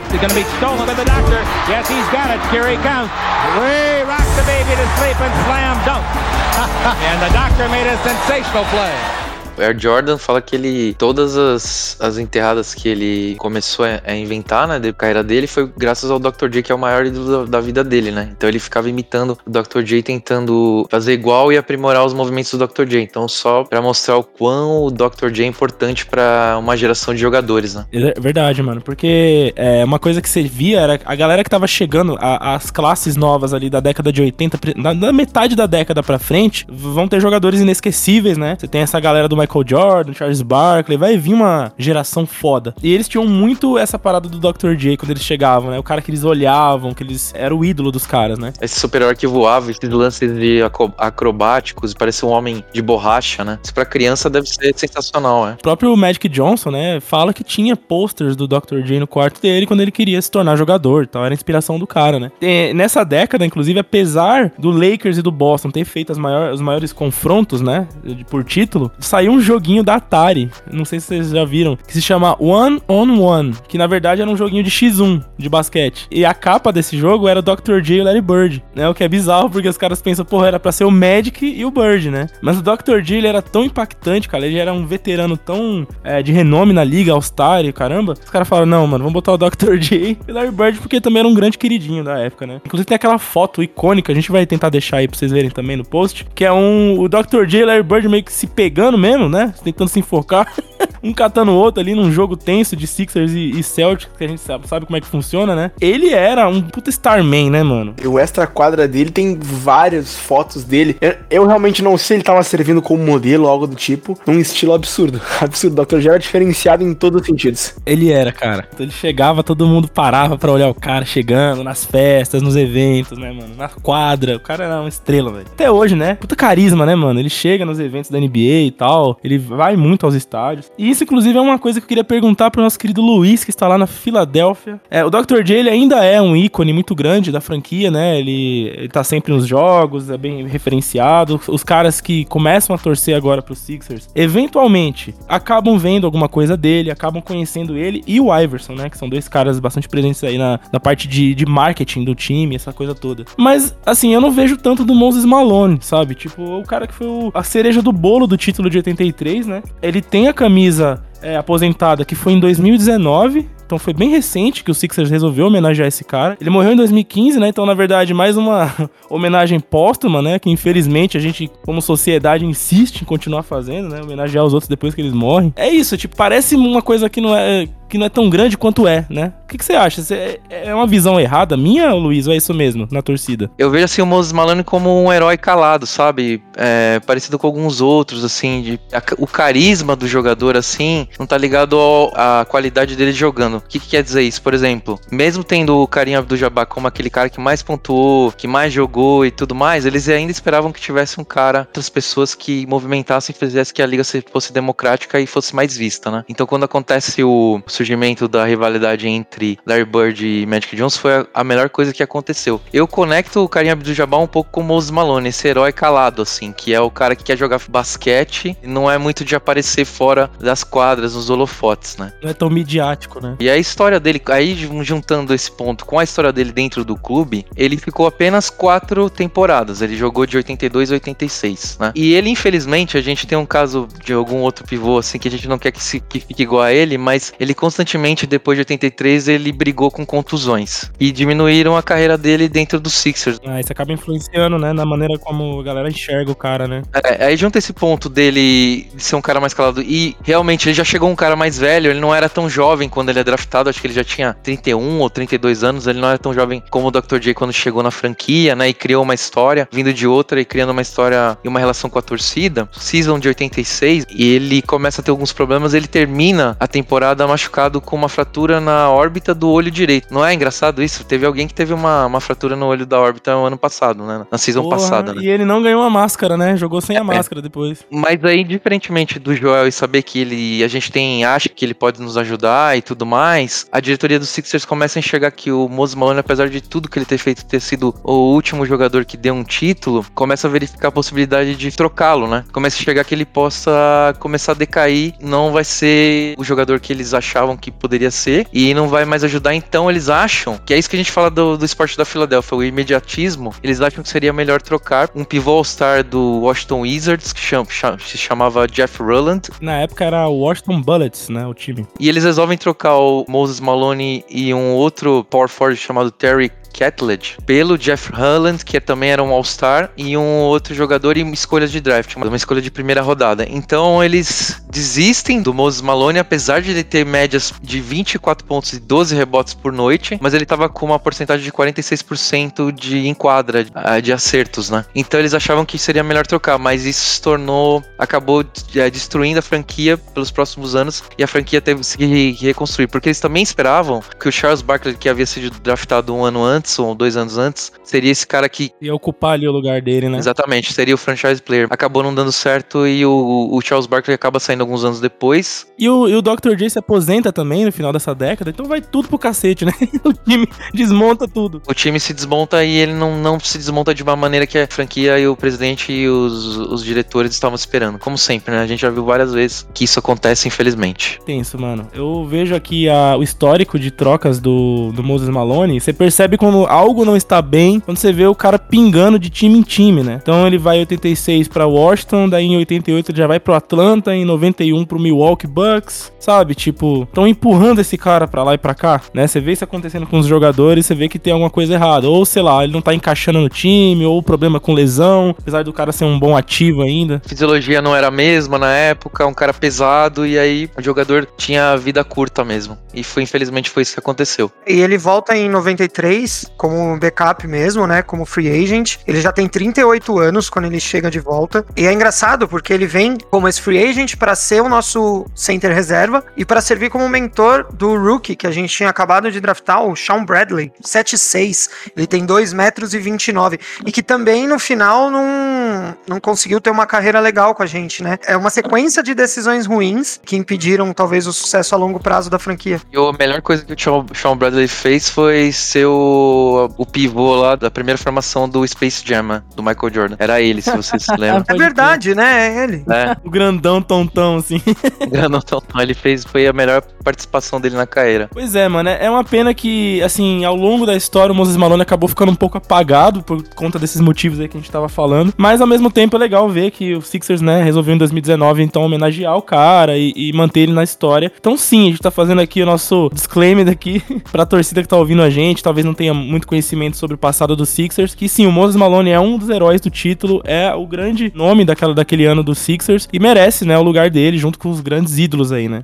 S5: Yes, he's got it. Here he comes. We rock the baby to sleep and slam dunk. and the doctor made a sensational play.
S4: Air Jordan fala que ele, todas as, as enterradas que ele começou a, inventar, né, da carreira dele, foi graças ao Dr. J, que é o maior ídolo da, da, vida dele, né? Então ele ficava imitando o Dr. J, tentando fazer igual e aprimorar os movimentos do Dr. J. Então, só para mostrar o quão o Dr. J é importante para uma geração de jogadores, né?
S2: É verdade, mano, porque é, uma coisa que você via era a galera que tava chegando, a, as classes novas ali da década de 80, da, da metade da década pra frente, vão ter jogadores inesquecíveis, né? Você tem essa galera do Michael Michael Jordan, Charles Barkley, vai vir uma geração foda. E eles tinham muito essa parada do Dr. J quando eles chegavam, né? O cara que eles olhavam, que eles era o ídolo dos caras, né?
S4: Esse super-herói que voava, esses lances de acrobáticos, parecia um homem de borracha, né? Isso pra criança deve ser sensacional, né?
S2: O próprio Magic Johnson, né, fala que tinha posters do Dr. J no quarto dele quando ele queria se tornar jogador, tal, era a inspiração do cara, né? E nessa década, inclusive, apesar do Lakers e do Boston ter feito os maiores confrontos, né, por título, saiu um joguinho da Atari, não sei se vocês já viram, que se chama One on One, que na verdade era um joguinho de X1 de basquete. E a capa desse jogo era Dr. J e o Larry Bird, né? O que é bizarro porque os caras pensam, porra, era pra ser o Magic e o Bird, né? Mas o Dr. J ele era tão impactante, cara, ele era um veterano tão é, de renome na liga, All-Star e caramba. Os caras falaram, não, mano, vamos botar o Dr. J e o Larry Bird porque também era um grande queridinho da época, né? Inclusive tem aquela foto icônica, a gente vai tentar deixar aí pra vocês verem também no post, que é um o Dr. J e Larry Bird meio que se pegando mesmo, né? Tentando se enforcar. um catando o outro ali num jogo tenso de Sixers e, e Celtics, que a gente sabe, sabe como é que funciona, né? Ele era um puta Starman, né, mano?
S5: O extra quadra dele tem várias fotos dele. Eu, eu, realmente não sei se ele tava servindo como modelo ou algo do tipo, num estilo absurdo. Absurdo. O Dr. J era diferenciado em todos os sentidos.
S2: Ele era, cara. Então ele chegava, todo mundo parava para olhar o cara chegando nas festas, nos eventos, né, mano? Na quadra. O cara era uma estrela, velho. Até hoje, né? Puta carisma, né, mano? Ele chega nos eventos da NBA e tal. Ele vai muito aos estádios. E isso, inclusive, é uma coisa que eu queria perguntar pro nosso querido Luiz, que está lá na Filadélfia. É, o Dr. J, ele ainda é um ícone muito grande da franquia, né? Ele, ele tá sempre nos jogos, é bem referenciado. Os caras que começam a torcer agora pro Sixers, eventualmente, acabam vendo alguma coisa dele, acabam conhecendo ele e o Iverson, né? Que são dois caras bastante presentes aí na, na parte de, de marketing do time, essa coisa toda. Mas, assim, eu não vejo tanto do Moses Malone, sabe? Tipo, o cara que foi o, a cereja do bolo do título de 83, né? Ele tem a camisa é, aposentada, que foi em 2019, Então foi bem recente que o Sixers resolveu homenagear esse cara. Ele morreu em 2015, né? Então, na verdade, mais uma homenagem póstuma, né? Que infelizmente a gente, como sociedade, insiste em continuar fazendo, né? Homenagear os outros depois que eles morrem. É isso, tipo, parece uma coisa que não é que não é tão grande quanto é, né? O que, que você acha? Você, é uma visão errada minha, Luiz, ou é isso mesmo, na torcida?
S4: Eu vejo assim o Moses Malone como um herói calado, sabe? É, parecido com alguns outros, assim, de, a, o carisma do jogador, assim, não tá ligado à qualidade dele jogando. O que, que, quer dizer isso? Por exemplo, mesmo tendo o Karim Abdul-Jabbar como aquele cara que mais pontuou, que mais jogou e tudo mais, eles ainda esperavam que tivesse um cara, outras pessoas que movimentassem fizessem que a liga fosse democrática e fosse mais vista, né? Então quando acontece o surgimento da rivalidade entre Larry Bird e Magic Johnson foi a, melhor coisa que aconteceu. Eu conecto o Karim Abdul-Jabbar um pouco com o Moses Malone, esse herói calado, assim, que é o cara que quer jogar basquete e não é muito de aparecer fora das quadras, nos holofotes, né?
S2: Não é tão midiático, né?
S4: E a história dele, aí juntando esse ponto com a história dele dentro do clube, ele ficou apenas quatro temporadas. Ele jogou de 82 a 86, né? E ele, infelizmente, a gente tem um caso de algum outro pivô, assim, que a gente não quer que, se, que fique igual a ele, mas ele constantemente, depois de 83, ele brigou com contusões. E diminuíram a carreira dele dentro do Sixers.
S2: Ah, isso acaba influenciando, né? Na maneira como a galera enxerga o cara, né?
S4: É, aí junta esse ponto dele de ser um cara mais calado. E realmente ele já chegou um cara mais velho, ele não era tão jovem quando ele é draftado, acho que ele já tinha 31 ou 32 anos, ele não era tão jovem como o Dr. J quando chegou na franquia, né? E criou uma história, vindo de outra e criando uma história e uma relação com a torcida. Season de 86, e ele começa a ter alguns problemas, ele termina a temporada machucado machucado com uma fratura na órbita do olho direito. Não é engraçado isso? Teve alguém que teve uma, uma fratura no olho da órbita no ano passado, né? Na season Porra, passada, né?
S2: E ele não ganhou a máscara, né? Jogou sem a é, máscara depois.
S4: Mas aí, diferentemente do Joel e saber que ele, a gente tem, acha que ele pode nos ajudar e tudo mais, a diretoria do Sixers começa a enxergar que o Moses Malone, apesar de tudo que ele ter feito, ter sido o último jogador que deu um título, começa a verificar a possibilidade de trocá-lo, né? Começa a enxergar que ele possa começar a decair, não vai ser o jogador que eles achavam que poderia ser e não vai mais ajudar. Então eles acham que é isso que a gente fala do, do esporte da Filadélfia, o imediatismo. Eles acham que seria melhor trocar um pivô All-Star do Washington Wizards, que chama, se chamava Jeff Rowland.
S2: Na época era o Washington Bullets, né? O time.
S4: E eles resolvem trocar o Moses Malone e um outro power forward chamado Terry Catledge pelo Jeff Holland, que também era um All-Star, e um outro jogador e escolhas de draft, uma escolha de primeira rodada. Então eles desistem do Moses Malone, apesar de ele ter médias de 24 pontos e 12 rebotes por noite, mas ele tava com uma porcentagem de 46% de enquadra, ah, de acertos, né? Então eles achavam que seria melhor trocar, mas isso se tornou, acabou é, destruindo a franquia pelos próximos anos e a franquia teve que se reconstruir, porque eles também esperavam que o Charles Barkley, que havia sido draftado um ano antes, antes, ou dois anos antes, seria esse cara que.
S2: Ia ocupar ali o lugar dele, né?
S4: Exatamente, seria o franchise player. Acabou não dando certo e o, o Charles Barkley acaba saindo alguns anos depois.
S2: E o, e o Dr. J se aposenta também no final dessa década, então vai tudo pro cacete, né? o time desmonta tudo.
S4: O time se desmonta e ele não, não se desmonta de uma maneira que a franquia e o presidente e os, os diretores estavam esperando. Como sempre, né? A gente já viu várias vezes que isso acontece, infelizmente.
S2: Tenso, mano. Eu vejo aqui a, o histórico de trocas do, do Moses Malone. Você percebe com quando algo não está bem, quando você vê o cara pingando de time em time, né? Então ele vai em 86 para Washington, daí em 88 ele já vai pro Atlanta, em 91 pro Milwaukee Bucks, sabe? Tipo, estão empurrando esse cara para lá e para cá, né? Você vê isso acontecendo com os jogadores, você vê que tem alguma coisa errada, ou sei lá, ele não tá encaixando no time, ou problema com lesão, apesar do cara ser um bom ativo ainda.
S4: A fisiologia não era a mesma na época, um cara pesado e aí o jogador tinha vida curta mesmo. E foi infelizmente foi isso que aconteceu.
S3: E ele volta em 93 como backup mesmo, né? Como free agent. Ele já tem 38 anos quando ele chega de volta. E é engraçado porque ele vem como esse free agent para ser o nosso center reserva e para servir como mentor do rookie que a gente tinha acabado de draftar, o Sean Bradley, 7'6". Ele tem 2 metros e 29 e que também no final não, não conseguiu ter uma carreira legal com a gente, né? É uma sequência de decisões ruins que impediram talvez o sucesso a longo prazo da franquia.
S4: E a melhor coisa que o Sean Bradley fez foi ser o o, o pivô lá da primeira formação do Space Jam, né, do Michael Jordan. Era ele, se vocês se lembram.
S3: É verdade, né? É ele.
S4: É,
S2: O grandão tontão, assim.
S4: Grandão Tontão, ele fez, foi a melhor participação dele na carreira.
S2: Pois é, mano. É uma pena que, assim, ao longo da história, o Moses Malone acabou ficando um pouco apagado por conta desses motivos aí que a gente tava falando. Mas, ao mesmo tempo, é legal ver que o Sixers, né, resolveu em 2019, então, homenagear o cara e, e manter ele na história. Então, sim, a gente tá fazendo aqui o nosso disclaimer aqui pra torcida que tá ouvindo a gente, talvez não tenha muito conhecimento sobre o passado do Sixers, que sim, o Moses Malone é um dos heróis do título, é o grande nome daquela, daquele ano do Sixers e merece, né, o lugar dele junto com os grandes ídolos aí, né?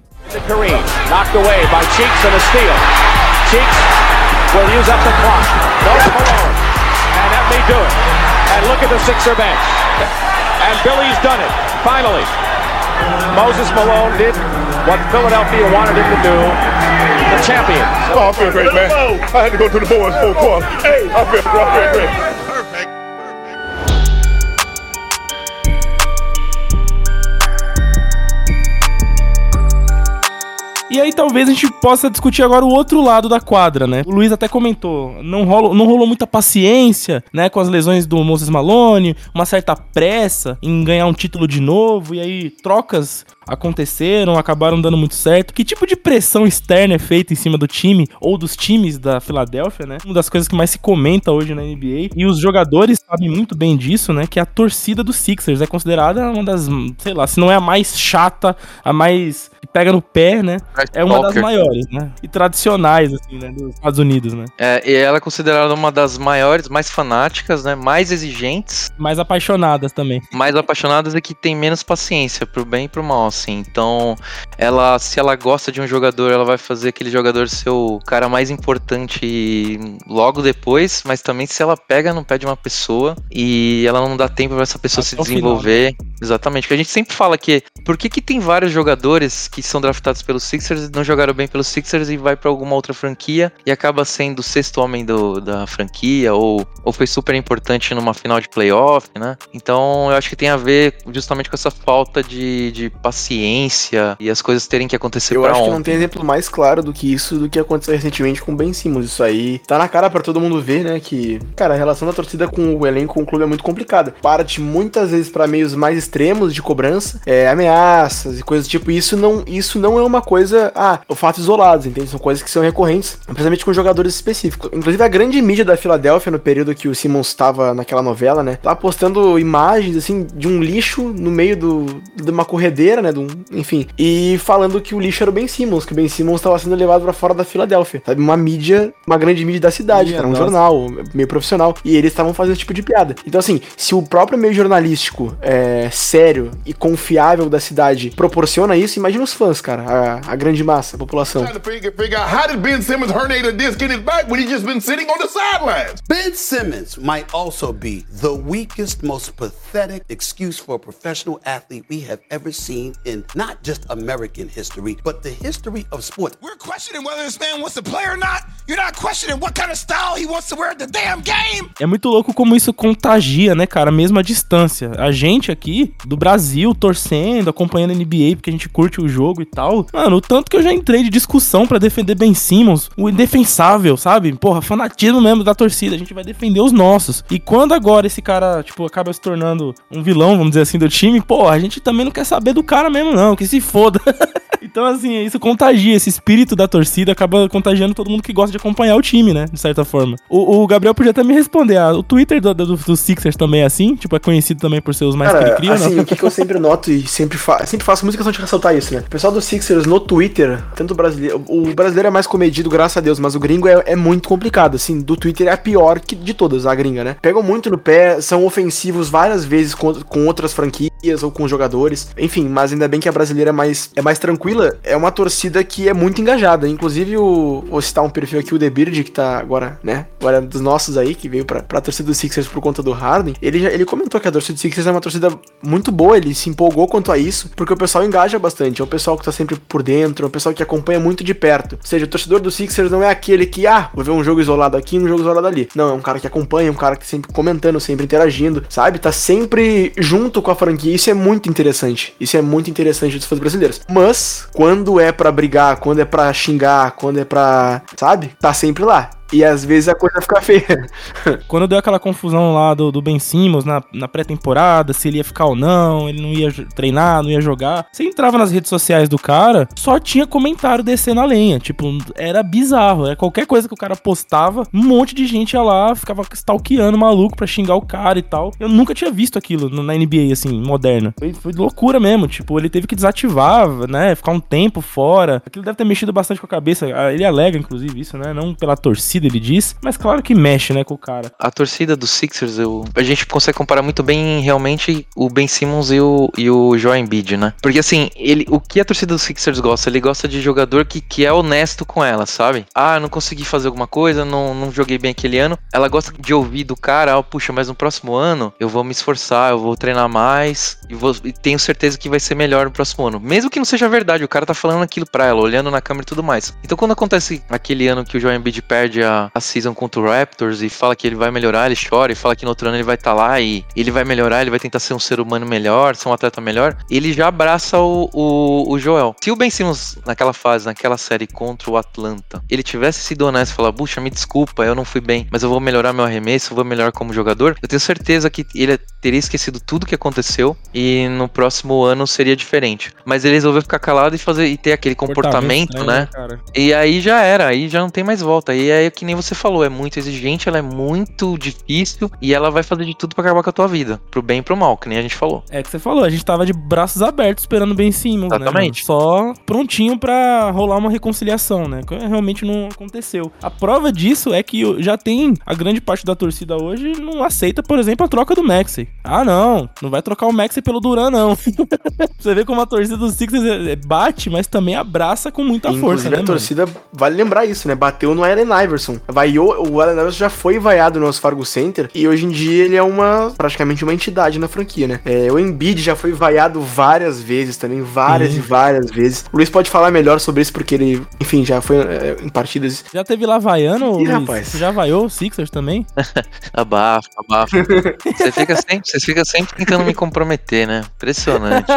S11: look at the bench. Billy's done it. Finally. Moses Malone did what Philadelphia wanted him to do. The champions.
S12: Oh, I feel great, man. I had to go to the boys full quarter. Hey, I feel, I feel great.
S2: E aí talvez a gente possa discutir agora o outro lado da quadra, né? O Luiz até comentou, não rolou, não rolou muita paciência, né, com as lesões do Moses Malone, uma certa pressa em ganhar um título de novo, e aí trocas aconteceram, acabaram dando muito certo. Que tipo de pressão externa é feita em cima do time ou dos times da Filadélfia, né? Uma das coisas que mais se comenta hoje na NBA. E os jogadores sabem muito bem disso, né? Que a torcida dos Sixers é considerada uma das, sei lá, se não é a mais chata, a mais que pega no pé, né? É uma das maiores, né? E tradicionais, assim, né? Dos Estados Unidos, né?
S4: É, e ela é considerada uma das maiores, mais fanáticas, né? Mais exigentes,
S2: Mais apaixonadas também.
S4: mais apaixonadas e que tem menos paciência, pro bem e pro mal, assim. Então, ela, se ela gosta de um jogador, ela vai fazer aquele jogador ser o cara mais importante logo depois, mas também se ela pega no pé de uma pessoa e ela não dá tempo pra essa pessoa se
S2: Até o final,
S4: desenvolver. Exatamente. Porque a gente sempre fala que por que, que tem vários jogadores que são draftados pelos Sixers e não jogaram bem pelos Sixers e vai pra alguma outra franquia e acaba sendo o sexto homem do, da franquia ou, ou foi super importante numa final de playoff, né? Então eu acho que tem a ver justamente com essa falta de, de paciência e as coisas terem que acontecer
S5: Eu
S4: pra
S5: acho que
S4: ontem.
S5: não tem exemplo mais claro do que isso do que aconteceu recentemente com o Ben Simmons. Isso aí tá na cara pra todo mundo ver, né? Que, cara, a relação da torcida com o elenco, com o clube é muito complicada. Parte muitas vezes pra meios mais extremos de cobrança, é, ameaças e coisas tipo. Isso não, isso não é uma coisa, ah, fatos isolados, entende? São coisas que são recorrentes, principalmente com jogadores específicos. Inclusive a grande mídia da Filadélfia no período que o Simmons estava naquela novela, né? Tá postando imagens assim de um lixo no meio do, de uma corredeira, né? De um- enfim, e falando que o lixo era o Ben Simmons, que o Ben Simmons estava sendo levado pra fora da Filadélfia, sabe? Uma mídia, uma grande mídia da cidade,
S2: Minha
S5: era um
S2: nossa.
S5: jornal, meio profissional, e eles estavam fazendo esse tipo de piada. Então assim, se o próprio meio jornalístico é, sério e confiável da cidade proporciona isso, imagina os fãs, cara, a, a grande massa, a população.
S12: Trying to figure, figure out how did Ben Simmons herniate a disc in his back when he just been sitting on the sidelines?
S13: Ben Simmons might also be the weakest, most pathetic excuse for a professional athlete we have ever seen in not just American history, but the history of sports.
S12: We're questioning whether this man wants to play or not. You're not questioning what kind of style he wants to wear at the damn game.
S2: É muito louco como isso contagia, né, cara? Mesmo a distância. A gente aqui, do Brasil, torcendo, acompanhando a NBA, porque a gente curte o jogo e tal. Mano, o tanto que eu já entrei de discussão pra defender Ben Simmons, o indefensável, sabe? Porra, fanatismo mesmo da torcida. A gente vai defender os nossos. E quando agora esse cara, tipo, acaba se tornando um vilão, vamos dizer assim, do time, porra, a gente também não quer saber do cara mesmo, não. Que se foda. Então, assim, isso contagia, esse espírito da torcida acaba contagiando todo mundo que gosta de acompanhar o time, né? De certa forma. O, o Gabriel podia até me responder. ah, o Twitter do, do, do Sixers também é assim? Tipo, é conhecido também por ser os mais
S5: Cara, assim, o que, que eu sempre noto e sempre, fa sempre faço muita questão de ressaltar isso, né? O pessoal do Sixers no Twitter, tanto o brasileiro. O brasileiro é mais comedido, graças a Deus, mas o gringo é, é muito complicado. Assim, do Twitter é a pior que de todas, a gringa, né? Pegam muito no pé, são ofensivos várias vezes com, com outras franquias ou com jogadores. Enfim, mas ainda bem que a brasileira é mais, é mais tranquila. É uma torcida que é muito engajada. Inclusive, o, vou citar um perfil aqui, o The Beard, que tá agora, né? Agora é dos nossos aí, que veio pra, pra torcida do Sixers por conta do Harden. Ele, já, ele comentou que a torcida do Sixers é uma torcida muito boa, ele se empolgou quanto a isso, porque o pessoal engaja bastante. É o pessoal que tá sempre por dentro, é o pessoal que acompanha muito de perto. Ou seja, o torcedor do Sixers não é aquele que, ah, vou ver um jogo isolado aqui, um jogo isolado ali. Não, é um cara que acompanha, um cara que sempre comentando, sempre interagindo, sabe? Tá sempre junto com a franquia. Isso é muito interessante. Isso é muito interessante dos fãs brasileiros. Mas, quando é pra brigar, quando é pra xingar, quando é pra, sabe? Tá sempre lá. E às vezes a coisa fica feia.
S2: Quando deu aquela confusão lá do, do Ben Simmons na, na pré-temporada, se ele ia ficar ou não, ele não ia treinar, não ia jogar. Você entrava nas redes sociais do cara, só tinha comentário descendo a lenha. Tipo, era bizarro. Era qualquer coisa que o cara postava, um monte de gente ia lá, ficava stalkeando maluco pra xingar o cara e tal. Eu nunca tinha visto aquilo na NBA, assim, moderna. Foi, foi loucura mesmo. Tipo, ele teve que desativar, né? Ficar um tempo fora. Aquilo deve ter mexido bastante com a cabeça. Ah, Ele alega, inclusive, isso, né? Não pela torcida, ele diz. Mas claro que mexe, né, com o cara.
S4: A torcida dos Sixers, eu, a gente consegue comparar muito bem realmente o Ben Simmons e o, e o Embiid, né? Porque assim, ele, o que a torcida dos Sixers gosta? Ele gosta de jogador que, que é honesto com ela, sabe? Ah, não consegui fazer alguma coisa, não, não joguei bem aquele ano. Ela gosta de ouvir do cara, ah, puxa, mas no próximo ano eu vou me esforçar, eu vou treinar mais e, vou, e tenho certeza que vai ser melhor no próximo ano. Mesmo que não seja verdade, o cara tá falando aquilo pra ela, olhando na câmera e tudo mais. Então quando acontece aquele ano que o Joel Embiid perde a, a season contra o Raptors e fala que ele vai melhorar, ele chora e fala que no outro ano ele vai estar lá e ele vai melhorar, ele vai tentar ser um ser humano melhor, ser um atleta melhor, ele já abraça o, o, o Joel. Se o Ben Simmons naquela fase, naquela série contra o Atlanta, ele tivesse sido honesto e falar, puxa, me desculpa, eu não fui bem, mas eu vou melhorar meu arremesso, eu vou melhorar como jogador, eu tenho certeza que ele teria esquecido tudo que aconteceu e no próximo ano seria diferente. Mas ele resolveu ficar calado e fazer e ter aquele comportamento, né?
S2: cara?
S4: E aí já era, aí já não tem mais volta. E aí, que nem você falou, é muito exigente, ela é muito difícil e ela vai fazer de tudo pra acabar com a tua vida, pro bem e pro mal, que nem a gente falou.
S2: É que você falou, a gente tava de braços abertos esperando o Ben Simmons, né?
S4: Exatamente.
S2: mano? Só prontinho pra rolar uma reconciliação, né? Que Realmente não aconteceu. A prova disso é que já tem a grande parte da torcida hoje não aceita, por exemplo, a troca do Maxey. Ah, não, não vai trocar o Maxey pelo Duran, não. você vê como a torcida dos Sixers é- é- bate, mas também abraça com muita força,
S5: Inclusive,
S2: né,
S5: a
S2: mano?
S5: torcida, vale lembrar isso, né? Bateu no Allen Iverson. Vaiou, o Allen Iverson já foi vaiado no Wells Fargo Center e hoje em dia ele é uma, praticamente uma entidade na franquia, né? É, o Embiid já foi vaiado várias vezes também, várias
S2: Sim.
S5: e várias vezes. O Luiz pode falar melhor sobre isso porque ele, enfim, já foi é, em partidas...
S2: Já teve lá vaiano,
S5: Ih,
S2: Luiz?
S5: rapaz.
S2: Você já vaiou o Sixers também?
S4: Abafa, abafa. você, fica sempre, você fica sempre tentando me comprometer, né? Impressionante.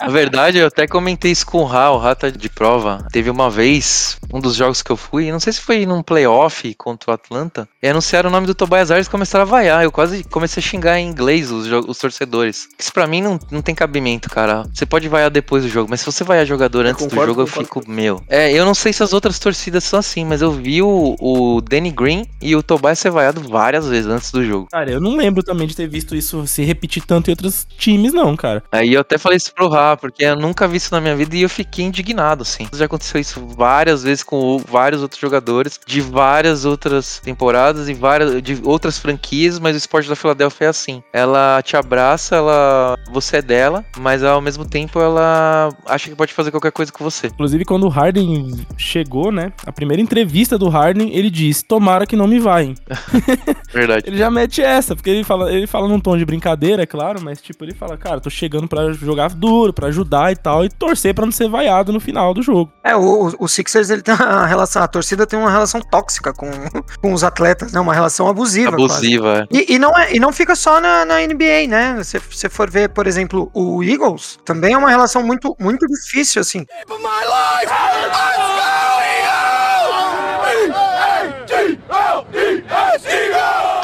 S4: Na verdade, eu até comentei isso com o Ra, o Ra tá de prova. Teve uma vez, um dos jogos que eu fui, não sei se foi num playoff contra o Atlanta, e anunciaram o nome do Tobias Harris e começaram a vaiar. Eu quase comecei a xingar em inglês os, os torcedores. Isso pra mim não, não tem cabimento, cara. Você pode vaiar depois do jogo, mas se você vaiar jogador antes do
S5: concordo,
S4: jogo, eu
S5: concordo.
S4: fico, meu. É, eu não sei se as outras torcidas são assim, mas eu vi o, o Danny Green e o Tobias ser vaiado várias vezes antes do jogo.
S2: Cara, eu não lembro também de ter visto isso se repetir tanto em outros times, não, cara.
S4: Aí eu até falei isso pro Ra, porque eu nunca vi isso na minha vida e eu fiquei indignado, assim. Já aconteceu isso várias vezes com o- vários outros jogadores, de várias outras temporadas e várias de outras franquias, mas o esporte da Filadélfia é assim. Ela te abraça, ela você é dela, mas ao mesmo tempo ela acha que pode fazer qualquer coisa com você.
S2: Inclusive, quando o Harden chegou, né? A primeira entrevista do Harden, ele disse: Tomara que não me vaiem.
S4: Verdade.
S2: Ele já mete essa, porque ele fala, ele fala num tom de brincadeira, é claro, mas tipo, ele fala, cara, tô chegando pra jogar duro, pra ajudar e tal, e torcer pra não ser vaiado no final do jogo.
S3: É, o, o- o Sixers, ele tem uma relação, a torcida tem uma relação tóxica com, com os atletas, né? Uma relação abusiva.
S4: Abusiva. é.
S3: E, e não é, e não fica só na, na NBA, né? Se você for ver, por exemplo, o Eagles, também é uma relação muito, muito difícil, assim.
S4: A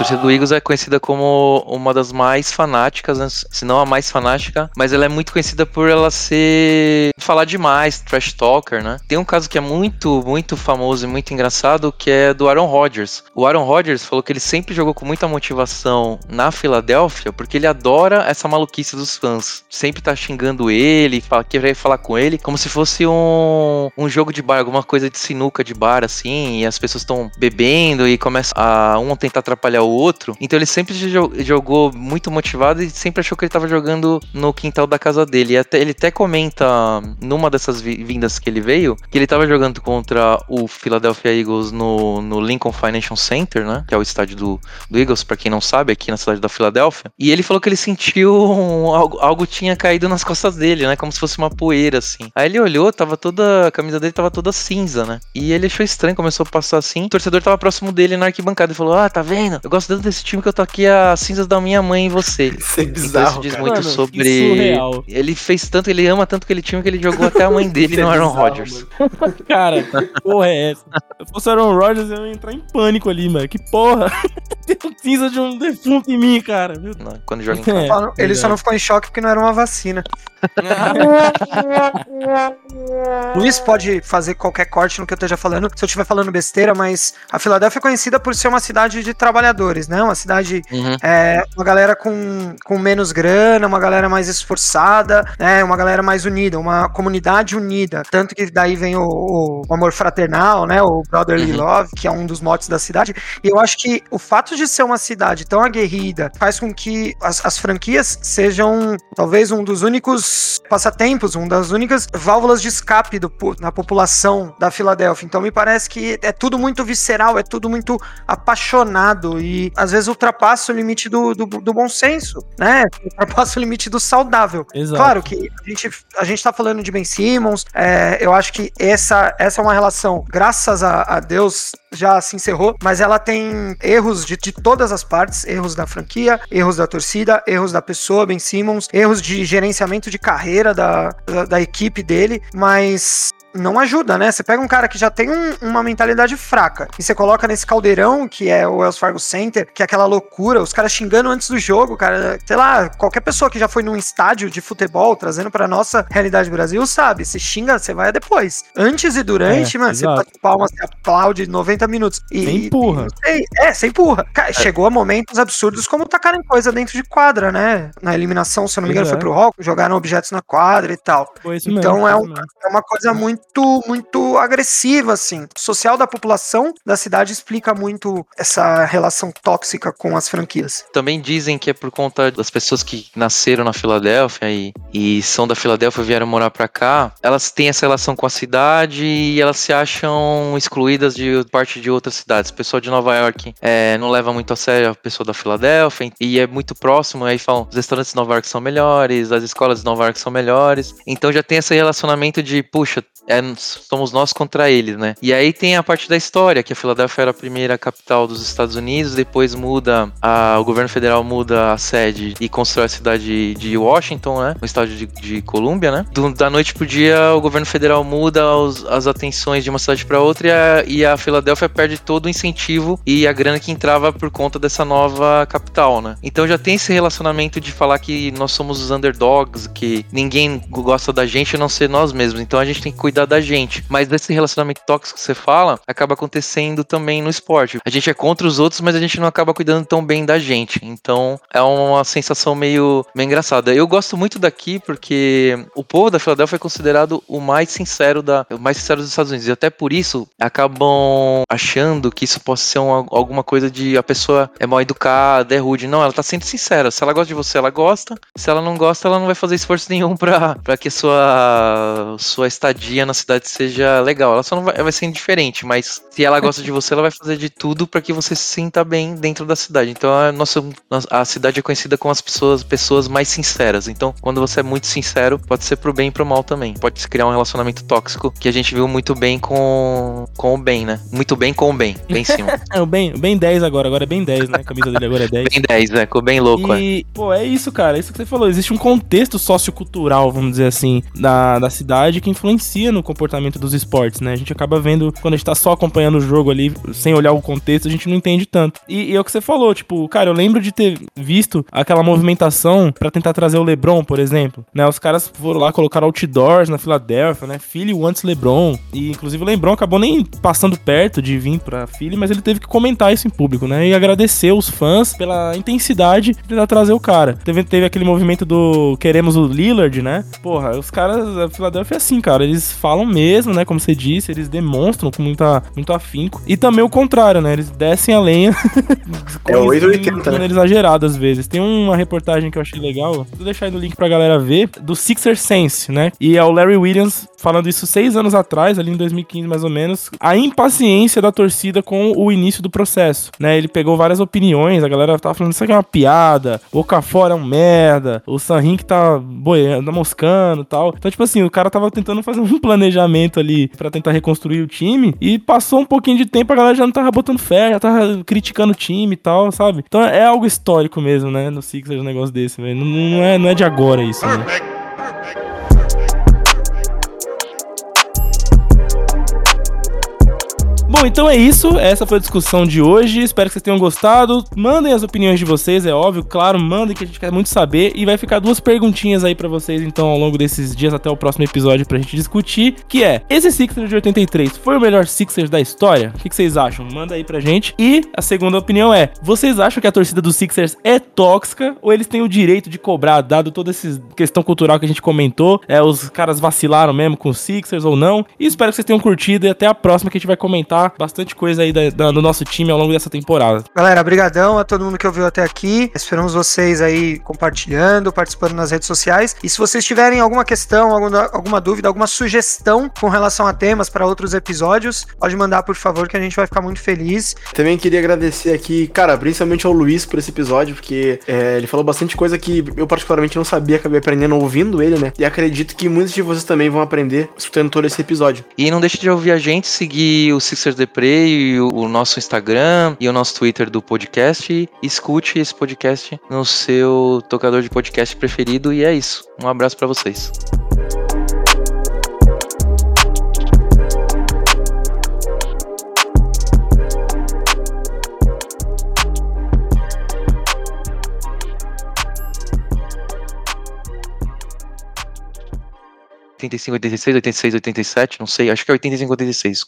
S4: torcida do Eagles é conhecida como uma das mais fanáticas, né? se não a mais fanática, mas ela é muito conhecida por ela ser falar demais, trash talker, né? Tem um caso que é muito, muito famoso e muito engraçado, que é do Aaron Rodgers. O Aaron Rodgers falou que ele sempre jogou com muita motivação na Filadélfia, porque ele adora essa maluquice dos fãs. Sempre tá xingando ele, fala, querer falar com ele, como se fosse um, um jogo de bar, alguma coisa de sinuca de bar, assim, e as pessoas estão bebendo e começa a um tentar atrapalhar o outro. Então ele sempre jo- jogou muito motivado e sempre achou que ele tava jogando no quintal da casa dele. E até, ele até comenta numa dessas vi- vindas que ele veio que ele tava jogando contra o Philadelphia Eagles no, no Lincoln Financial Center, né? Que é o estádio do, do Eagles, pra quem não sabe, aqui na cidade da Filadélfia. E ele falou que ele sentiu um- algo, algo tinha caído nas costas dele, né? Como se fosse uma poeira, assim. Aí ele olhou, tava toda. A camisa dele tava toda cinza, né? E ele achou estranho, começou a passar assim. O torcedor tava próximo dele na arquibancada e falou: Ah, tá vendo? Eu gosto tanto desse time que eu tô aqui as cinzas da minha mãe em você.
S5: Isso é
S4: Então
S5: bizarro,
S4: isso diz
S5: cara.
S4: muito
S2: Mano,
S4: sobre.
S2: surreal.
S4: Ele fez tanto, ele ama tanto aquele time que ele jogou até a mãe dele
S5: é
S4: no Aaron
S5: bizarro,
S4: Rodgers.
S2: Cara, que porra é essa? Se eu fosse o Aaron Rodgers, eu ia entrar em pânico ali, mano. Que porra? Tem um cinza de um defunto em mim, cara.
S4: Não, Quando joga em casa.
S2: É,
S3: Só não- Ele só não ficou em choque porque não era uma vacina. Luiz pode fazer qualquer corte no que eu esteja falando, se eu estiver falando besteira, mas a Filadélfia é conhecida por ser uma cidade de trabalhadores, né? Uma cidade,
S4: Uhum.
S3: é, uma galera com, com menos grana, uma galera mais esforçada, né? Uma galera mais unida, uma comunidade unida. Tanto que daí vem o, o- amor fraternal, né? O brotherly
S4: Uhum.
S3: love, que é um dos motes da cidade. E eu acho que o fato de ser uma cidade tão aguerrida faz com que as, as franquias sejam talvez um dos únicos passatempos, uma das únicas válvulas de escape do, na população da Filadélfia. Então me parece que é tudo muito visceral, é tudo muito apaixonado e às vezes ultrapassa o limite do, do, do bom senso, né? Ultrapassa o limite do saudável.
S2: Exato.
S3: Claro que a gente, a gente tá falando de Ben Simmons, é, eu acho que essa, essa é uma relação, graças a, a Deus, já se encerrou, mas ela tem erros de, de todas as partes, erros da franquia, erros da torcida, erros da pessoa, Ben Simmons, erros de gerenciamento de carreira da, da, da equipe dele, mas não ajuda, né? Você pega um cara que já tem um- uma mentalidade fraca e você coloca nesse caldeirão que é o Wells Fargo Center, que é aquela loucura, os caras xingando antes do jogo, cara, sei lá, qualquer pessoa que já foi num estádio de futebol, trazendo pra nossa realidade Brasil, sabe? Você xinga, você vai depois. Antes e durante,
S2: É,
S3: mano, você
S2: exato.
S3: bate palmas, você aplaude 90 minutos. E,
S2: Você empurra.
S3: e sei, é, você empurra. Cara, chegou a momentos absurdos como tacarem coisa dentro de quadra, né? Na eliminação, se eu não me engano,
S2: Pois
S3: foi
S2: é.
S3: pro Rock, jogaram objetos na quadra e tal.
S2: Foi isso
S3: Então
S2: mesmo,
S3: é, um- é uma coisa muito, muito agressiva, assim. O social da população da cidade explica muito essa relação tóxica com as franquias.
S4: Também dizem que é por conta das pessoas que nasceram na Filadélfia e, e são da Filadélfia e vieram morar pra cá. Elas têm essa relação com a cidade e elas se acham excluídas de parte de outras cidades. O pessoal de Nova York é, não leva muito a sério a pessoa da Filadélfia e é muito próximo. Aí falam: os restaurantes de Nova York são melhores, as escolas de Nova York são melhores. Então já tem esse relacionamento de, puxa, é, somos nós contra eles, né? E aí tem a parte da história, que a Filadélfia era a primeira capital dos Estados Unidos, depois muda, a- o governo federal muda a sede e constrói a cidade de Washington, né? No estado de, de Colômbia, né? Do- da noite pro dia, o governo federal muda os- as atenções de uma cidade para outra e a, e a Filadélfia perde todo o incentivo e a grana que entrava por conta dessa nova capital, né? Então já tem esse relacionamento de falar que nós somos os underdogs, que ninguém gosta da gente a não ser nós mesmos. Então a gente tem que cuidar da gente. Mas desse relacionamento tóxico que você fala, acaba acontecendo também no esporte. A gente é contra os outros, mas a gente não acaba cuidando tão bem da gente. Então é uma sensação meio, meio engraçada. Eu gosto muito daqui porque o povo da Filadélfia é considerado o mais sincero da, o mais sincero dos Estados Unidos. E até por isso acabam achando que isso possa ser uma- alguma coisa de a pessoa é mal educada, é rude. Não, ela tá sendo sincera. Se ela gosta de você, ela gosta. Se ela não gosta, ela não vai fazer esforço nenhum pra, pra que sua, sua estadia na cidade seja legal. Ela só não vai, vai ser indiferente, mas se ela gosta de você, ela vai fazer de tudo pra que você se sinta bem dentro da cidade. Então a nossa, a cidade é conhecida como as pessoas, pessoas mais sinceras. Então, quando você é muito sincero, pode ser pro bem e pro mal também. Pode se criar um relacionamento tóxico que a gente viu muito bem com, com o bem, né? Muito bem com o bem, bem em cima.
S2: É, o Ben, o Ben 10 agora, agora é Ben 10, né? A camisa dele agora é 10.
S4: bem 10, né? Ficou bem louco, é.
S2: E, pô, é isso, cara. É isso que você falou. Existe um contexto sociocultural, vamos dizer assim, da, da cidade que influencia no comportamento dos esportes, né? A gente acaba vendo, quando a gente tá só acompanhando o jogo ali, sem olhar o contexto, a gente não entende tanto. E, e é o que você falou, tipo, cara, eu lembro de ter visto aquela movimentação pra tentar trazer o LeBron, por exemplo, né? Os caras foram lá, colocaram outdoors na Filadélfia, né? Philly wants LeBron. E, inclusive, o LeBron acabou nem passando perto de vir pra Philly, mas ele teve que comentar isso em público, né? E agradecer os fãs pela intensidade de tentar trazer o cara. Teve, teve aquele movimento do queremos o Lillard, né? Porra, os caras da Filadélfia é assim, cara. Eles falam mesmo, né? Como você disse, eles demonstram com muita, muito afinco. E também o contrário, né? Eles descem a lenha.
S5: É o
S2: com
S5: 880,
S2: de
S5: né?
S2: maneira exagerada às vezes. Tem uma reportagem que eu achei legal, vou deixar aí no link pra galera ver, do Sixer Sense, né? E é o Larry Williams falando isso seis anos atrás, ali em 2015 mais ou menos, a impaciência da torcida com o início do processo, né? Ele pegou várias opiniões, a galera tava falando isso aqui é uma piada, o Okafor é um merda, o Sanrin que tá boiando, tá moscando e tal. Então, tipo assim, o cara tava tentando fazer um planejamento ali pra tentar reconstruir o time. E passou um pouquinho de tempo, a galera já não tava botando fé, já tava criticando o time e tal, sabe? Então é algo histórico mesmo, né? No Sixers um negócio desse, velho. Não, não é, não é de agora isso, né? Bom, então é isso. Essa foi a discussão de hoje. Espero que vocês tenham gostado. Mandem as opiniões de vocês, é óbvio. Claro, mandem que a gente quer muito saber. E vai ficar duas perguntinhas aí pra vocês, então, ao longo desses dias até o próximo episódio pra gente discutir. Que é, esse Sixers de 83 foi o melhor Sixers da história? O que, que vocês acham? Manda aí pra gente. E a segunda opinião é, vocês acham que a torcida dos Sixers é tóxica? Ou eles têm o direito de cobrar, dado toda essa questão cultural que a gente comentou? É, os caras vacilaram mesmo com os Sixers ou não? E espero que vocês tenham curtido. E até a próxima que a gente vai comentar bastante coisa aí da, da, do nosso time ao longo dessa temporada.
S3: Galera, brigadão a todo mundo que ouviu até aqui. Esperamos vocês aí compartilhando, participando nas redes sociais. E se vocês tiverem alguma questão, alguma, alguma dúvida, alguma sugestão com relação a temas para outros episódios, pode mandar, por favor, que a gente vai ficar muito feliz.
S5: Também queria agradecer aqui, cara, principalmente ao Luiz por esse episódio, porque é, ele falou bastante coisa que eu particularmente não sabia, acabei aprendendo ouvindo ele, né? E acredito que muitos de vocês também vão aprender escutando todo esse episódio.
S4: E não deixe de ouvir a gente, seguir o Sixers Depre e o, o nosso Instagram e o nosso Twitter do podcast. E escute esse podcast no seu tocador de podcast preferido. E é isso. Um abraço para vocês. oitenta cinco, oitenta e e seis, oitenta e sete, não sei, acho que é oitenta e cinco, oitenta e seis.